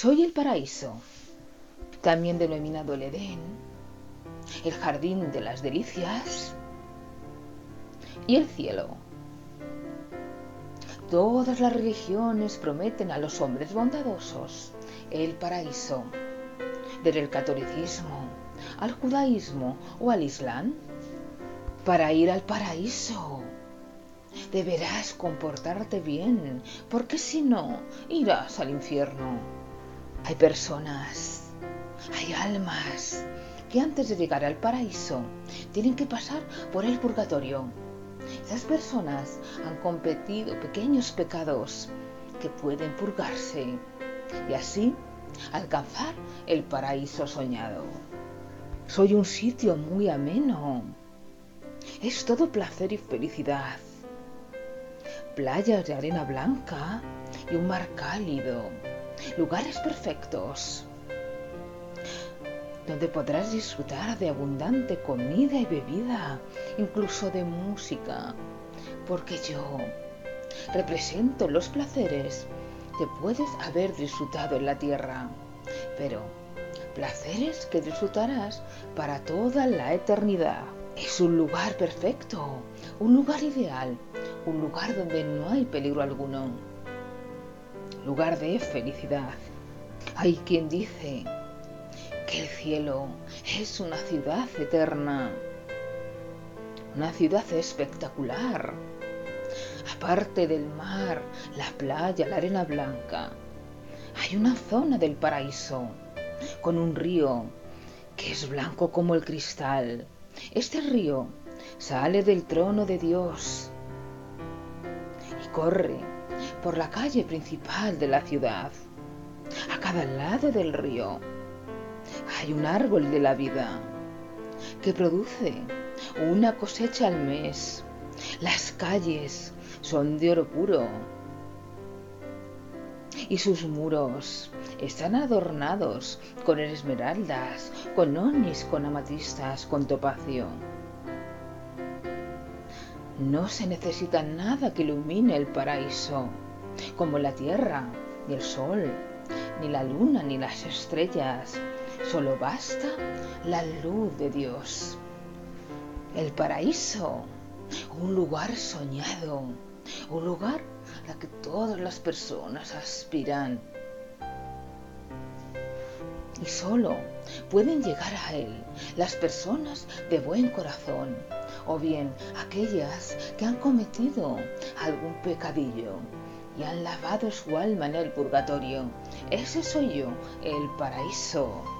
Soy el paraíso, también denominado el Edén, el jardín de las delicias y el cielo. Todas las religiones prometen a los hombres bondadosos el paraíso, desde el catolicismo al judaísmo o al islam. Para ir al paraíso deberás comportarte bien, porque si no, irás al infierno. Hay personas, hay almas que antes de llegar al paraíso tienen que pasar por el purgatorio. Esas personas han cometido pequeños pecados que pueden purgarse y así alcanzar el paraíso soñado. Soy un sitio muy ameno. Es todo placer y felicidad. Playas de arena blanca y un mar cálido. Lugares perfectos. Donde podrás disfrutar de abundante comida y bebida, incluso de música, porque yo represento los placeres que puedes haber disfrutado en la tierra, pero placeres que disfrutarás para toda la eternidad. Es un lugar perfecto, un lugar ideal, un lugar donde no hay peligro alguno, lugar de felicidad. Hay quien dice que el cielo es una ciudad eterna, una ciudad espectacular. Aparte del mar, la playa, la arena blanca, hay una zona del paraíso con un río que es blanco como el cristal. Este río sale del trono de Dios y corre por la calle principal de la ciudad. A cada lado del río hay un árbol de la vida que produce una cosecha al mes. Las calles son de oro puro y sus muros están adornados con esmeraldas, con onis, con amatistas, con topacio. No se necesita nada que ilumine el paraíso, como la tierra, ni el sol, ni la luna, ni las estrellas, Solo basta la luz de Dios. El paraíso, un lugar soñado, un lugar a que todas las personas aspiran. Y solo pueden llegar a él las personas de buen corazón o bien aquellas que han cometido algún pecadillo y han lavado su alma en el purgatorio. Ese soy yo, el paraíso.